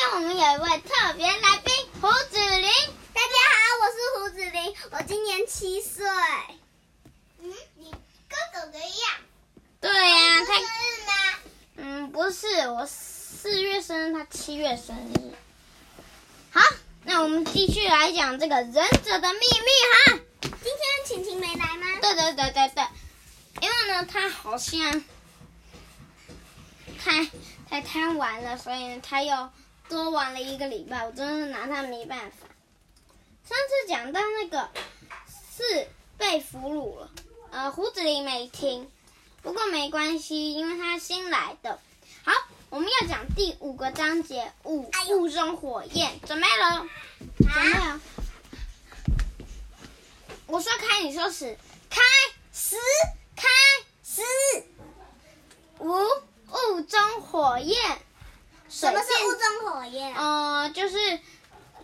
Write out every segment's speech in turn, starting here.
天我们有一位特别来宾胡子林。大家好，我是胡子林，我今年七岁。嗯，你跟哥哥一样。对呀、啊，他生日吗？嗯，不是，我四月生日，他七月生日。好，那我们继续来讲这个忍者的秘密哈。今天晴晴没来吗？对对对对对，因为呢，他好像太太贪玩了，所以呢，他又多玩了一个礼拜，我真的拿他没办法。上次讲到那个是被俘虏了，呃，胡子林没听。不过没关系，因为他新来的。好，我们要讲第五个章节，五雾中火焰，准备了，准备了。我说开，你说始，开始，开始。五雾中火焰，什么是雾中火焰？呃，就是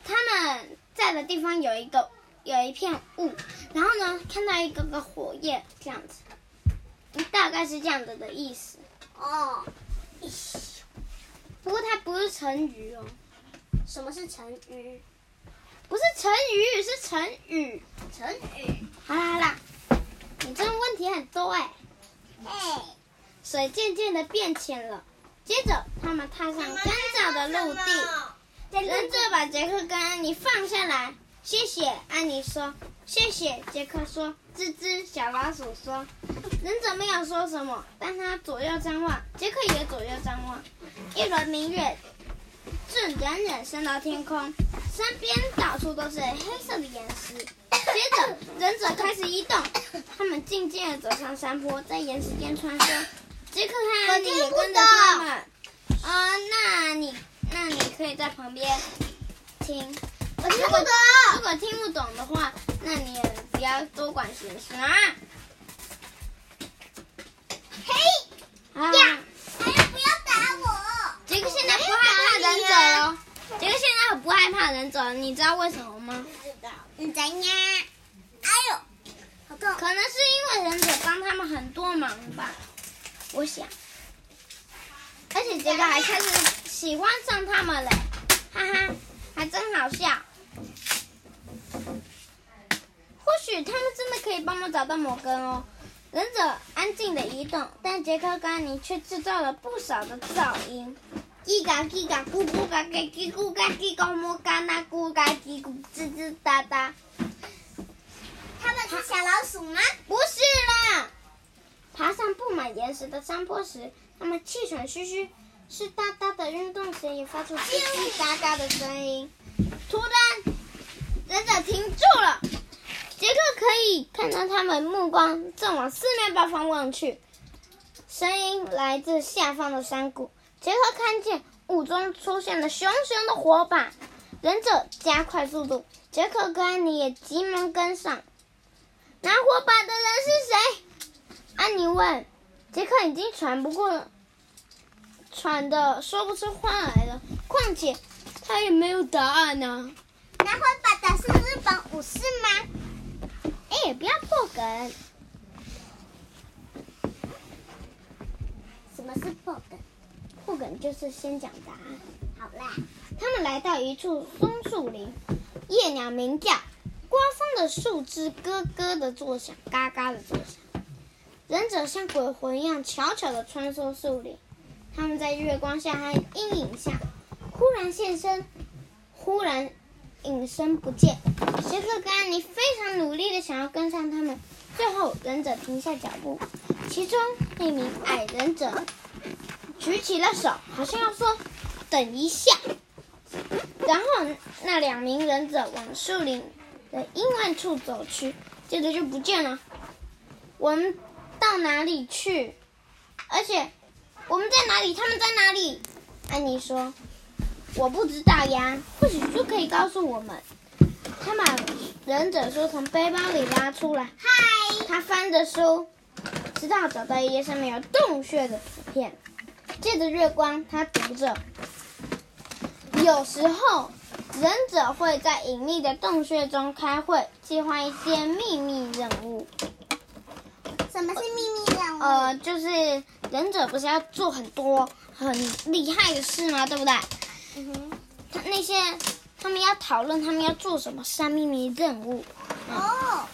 他们在的地方有一个有一片雾，然后呢，看到一个个火焰这样子。大概是这样子的意思哦。不过它不是成语哦。什么是成语？不是成语，是成语。成语。好啦好啦，你这个问题很多哎。哎。水渐渐的变浅了，接着他们踏上干燥的陆地。忍者把杰克跟安妮放下来。谢谢，安妮说。谢谢，杰克说。吱吱，小老鼠说。忍者没有说什么，但他左右张望，杰克也左右张望。一轮明月正冉冉升到天空，身边到处都是黑色的岩石。接着，忍者开始移动，他们静静地走上山坡，在岩石间穿梭。杰克和安妮也跟着他们。啊、呃，那你那你可以在旁边听。我听不懂。如果听不懂的话，那你也不要多管闲事啊。嘿，啊，呀，还有不要打我！杰克现在不害怕忍者了。杰克现在很不害怕忍者，你知道为什么吗？不知道。你怎样？哎呦，好痛！可能是因为忍者帮他们很多忙吧，我想。而且杰克还开始喜欢上他们嘞，哈哈，还真好笑。或许他们真的可以帮忙找到摩根哦。忍者安静的移动，但杰克跟安妮却制造了不少的噪音。叽嘎叽嘎咕咕嘎嘎叽咕嘎叽嘎摩嘎那咕嘎叽咕吱吱哒哒。他们是小老鼠吗？不是啦。岩石的山坡时，他们气喘吁吁，湿哒哒的运动鞋也发出叽叽嘎嘎的声音。突然，忍者停住了。杰克可以看到他们目光正往四面八方望去，声音来自下方的山谷。杰克看见雾中出现了熊熊的火把，忍者加快速度，杰克跟安妮也急忙跟上。拿火把的人是谁？安妮问。杰克已经喘不过，喘的说不出话来了。况且他也没有答案呢、啊。拿火把的是日本武士吗？哎，不要破梗。什么是破梗？破梗就是先讲答案。好啦，他们来到一处松树林，夜鸟鸣叫，刮风的树枝咯咯的作响，嘎嘎的作响。忍者像鬼魂一样悄悄地穿梭树林，他们在月光下和阴影下忽然现身，忽然隐身不见。杰克跟安妮非常努力地想要跟上他们，最后忍者停下脚步，其中那名矮忍者举起了手，好像要说“等一下”，然后那两名忍者往树林的阴暗处走去，接着就不见了。我们到哪里去？而且我们在哪里？他们在哪里？安妮说：“我不知道呀，或许书可以告诉我们。”他把忍者书从背包里拉出来。嗨，他翻着书，直到找到一页上面有洞穴的图片。借着月光，他读着。有时候，忍者会在隐秘的洞穴中开会，计划一件秘密任务。什么是秘密任务？呃，就是忍者不是要做很多很厉害的事吗？对不对？嗯哼。他那些他们要讨论他们要做什么三秘密任务。哦，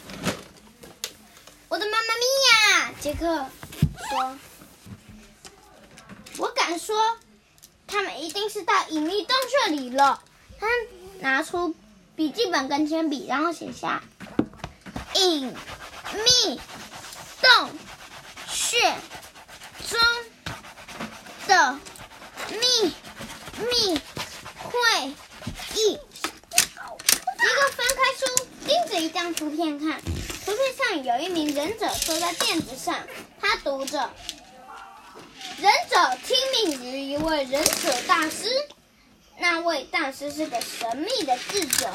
我的妈妈咪呀！杰克说：“我敢说，他们一定是到隐秘洞穴里了。”他拿出笔记本跟铅笔，然后写下“隐秘洞穴中的秘密会议”。杰克翻开书，盯着一张图片看。图片上有一名忍者坐在垫子上，他读着：“忍者听命于一位忍者大师。”那位大师是个神秘的智者，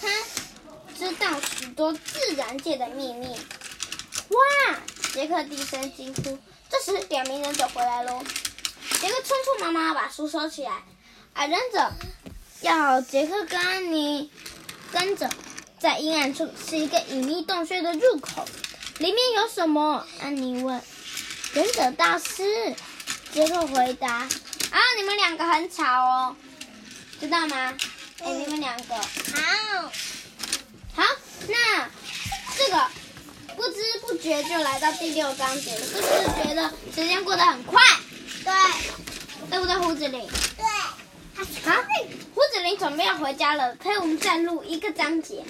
他知道许多自然界的秘密。哇！杰克低声惊呼。这时，两名忍者回来喽。杰克匆匆忙忙把书收起来。矮忍者要杰克跟安妮跟着，在阴暗处是一个隐秘洞穴的入口，里面有什么？安妮问。忍者大师，杰克回答。啊，你们两个很吵哦，知道吗？哎、嗯，你们两个好，好，那这个不知不觉就来到第六章节了，是不是觉得时间过得很快？对，对不对，胡子林？对，好，胡子林准备要回家了，陪我们再录一个章节。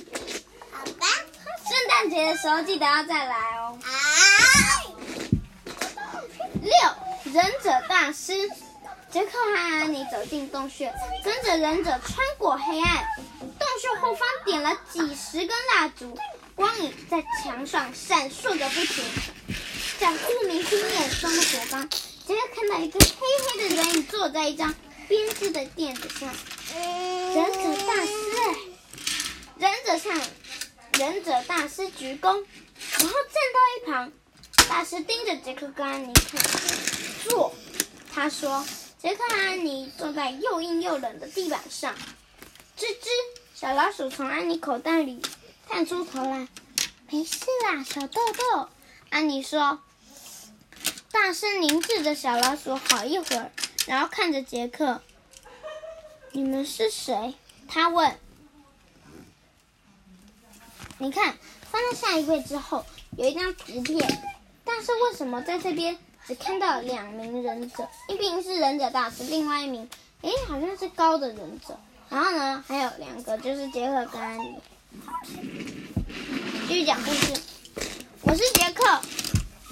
好吧，圣诞节的时候记得要再来哦。啊，六，忍者大师。杰克和安妮走进洞穴，跟着忍者穿过黑暗。洞穴后方点了几十根蜡烛，光影在墙上闪烁个不停，像忽明忽灭中的火光。杰克看到一个黑黑的人影坐在一张编织的垫子上。忍者大师，忍者上，忍者大师鞠躬，然后站到一旁。大师盯着杰克跟安妮看，坐。他说。杰克和安妮坐在又硬又冷的地板上，吱吱，小老鼠从安妮口袋里探出头来。没事啦，小豆豆。安妮说。大声凝视着小老鼠好一会儿，然后看着杰克。你们是谁？他问。你看，翻到下一位之后，有一张图片。但是为什么在这边？只看到两名忍者，一名是忍者大师，另外一名，诶，好像是高的忍者。然后呢，还有两个，就是杰克跟安妮。继续讲故事。我是杰克，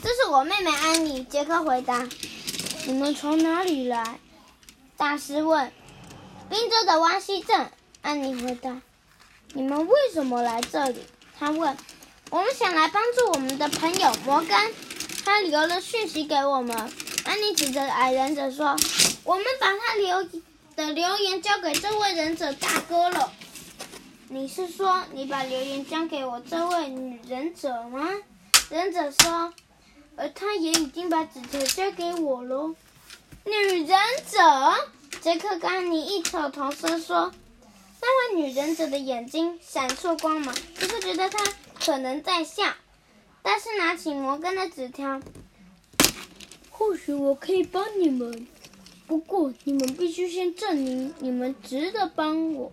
这是我妹妹安妮。杰克回答：“你们从哪里来？”大师问。“宾州的湾西镇。”安妮回答。“你们为什么来这里？”他问。“我们想来帮助我们的朋友摩根。”他留了讯息给我们。安妮指着矮忍者说：“我们把他留的留言交给这位忍者大哥了。”你是说你把留言交给我这位女忍者吗？忍者说：“而他也已经把纸条交给我喽。”女忍者杰克跟安妮异口同声说：“那位女忍者的眼睛闪烁光芒，杰克觉得她可能在笑。”但是拿起摩根的纸条，或许我可以帮你们，不过你们必须先证明你们值得帮我。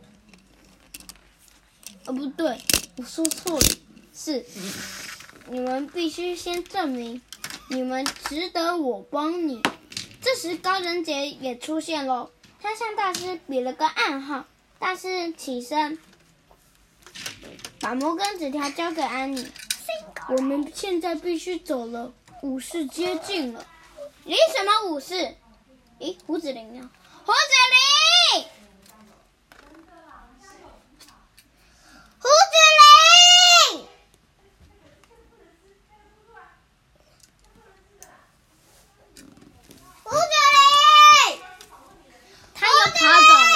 哦，不对，我说错了，是你们必须先证明你们值得我帮你。这时高人杰也出现了，他向大师比了个暗号。大师起身，把摩根纸条交给安妮。我们现在必须走了，武士接近了。离什么武士？咦，胡子林呢？胡子林！胡子林！胡子林！他又跑走了。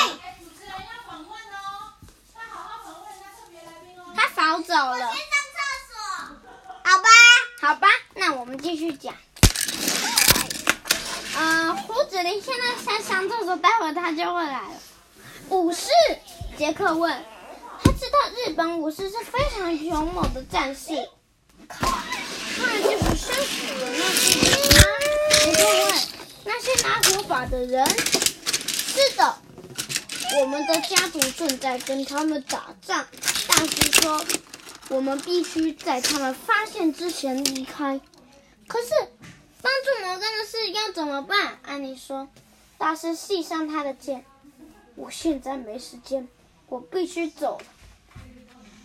他跑走了。好吧，那我我们继续讲。呃，胡子林现在在上厕所，待会他就会来了。武士，杰克问。他知道日本武士是非常勇猛的战士。靠，那就是生死的那些人？杰克问。那些拿火把的人？是的。我们的家族正在跟他们打仗。大师说，我们必须在他们发现之前离开。可是，帮助魔杖的事要怎么办？安妮说。大师系上他的剑。我现在没时间，我必须走。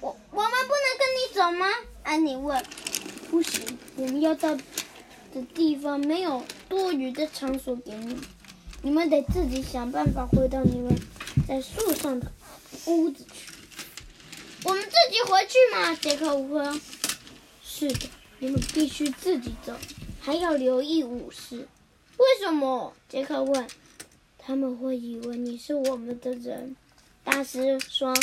我我们不能跟你走吗？安妮问。不行，我们要到的地方没有多余的场所给你，你们得自己想办法回到你们在树上的屋子去。我们自己回去吗？杰克问。是的，你们必须自己走，还要留意武士。为什么？杰克问。他们会以为你是我们的人。大师说，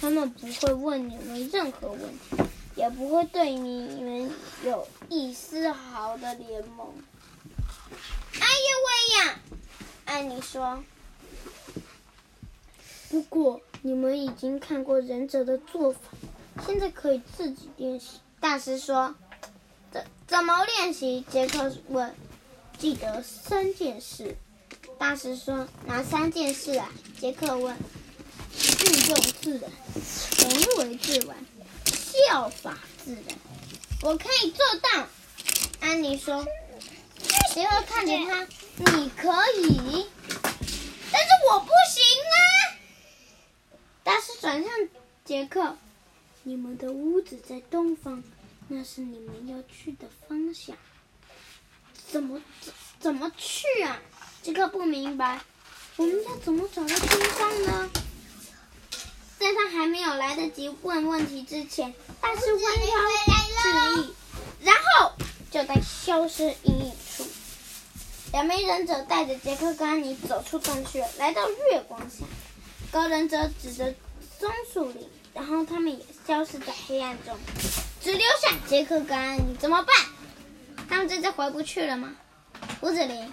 他们不会问你们任何问题。也不会对你们有一丝毫的联盟。哎呦喂呀！安妮说。不过你们已经看过忍者的做法，现在可以自己练习。大师说。怎怎么练习？杰克问。记得三件事。大师说。哪三件事啊？杰克问。运用自然，成为自然。效法自然，我可以做到。安妮说：“杰克看着他，你可以，但是我不行啊。”大师转向杰克：“你们的屋子在东方，那是你们要去的方向。怎么怎怎么去啊？”杰克不明白：“我们要怎么找到东方呢？”在他还没有来得及问问题之前，大师弯腰示意，然后就在消失阴影处。两名忍者带着杰克跟安妮走出洞穴，来到月光下。高忍者指着松树林，然后他们也消失在黑暗中，只留下杰克跟安妮。怎么办？他们这次回不去了吗？胡子林，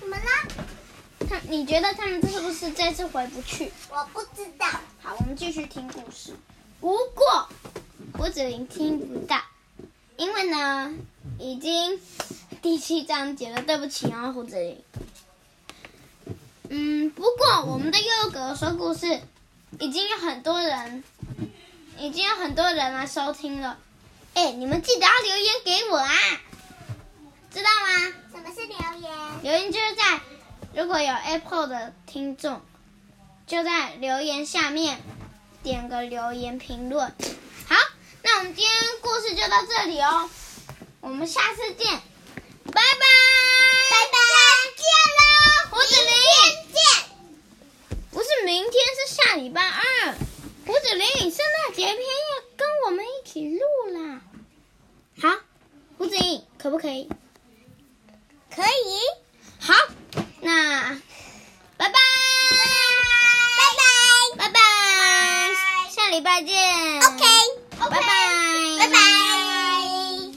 怎么了？他，你觉得他们是不是这次回不去？我不知道。好，我们继续听故事。不过胡子林听不到，因为呢，已经第七章节了。对不起啊，胡子林。嗯，不过我们的悠悠哥哥说故事，已经有很多人，已经有很多人来收听了。哎，你们记得要留言给我啊，知道吗？什么是留言？留言就是在。如果有 Apple 的听众，就在留言下面点个留言评论。好，那我们今天故事就到这里哦，我们下次见，拜拜，拜拜，再见喽，胡子林，见，不是明天，是下礼拜二，胡子林，圣诞节篇要跟我们一起录啦。好，胡子林，可不可以？可以，好。那，拜拜，拜拜，拜拜，下礼拜见。OK，拜拜。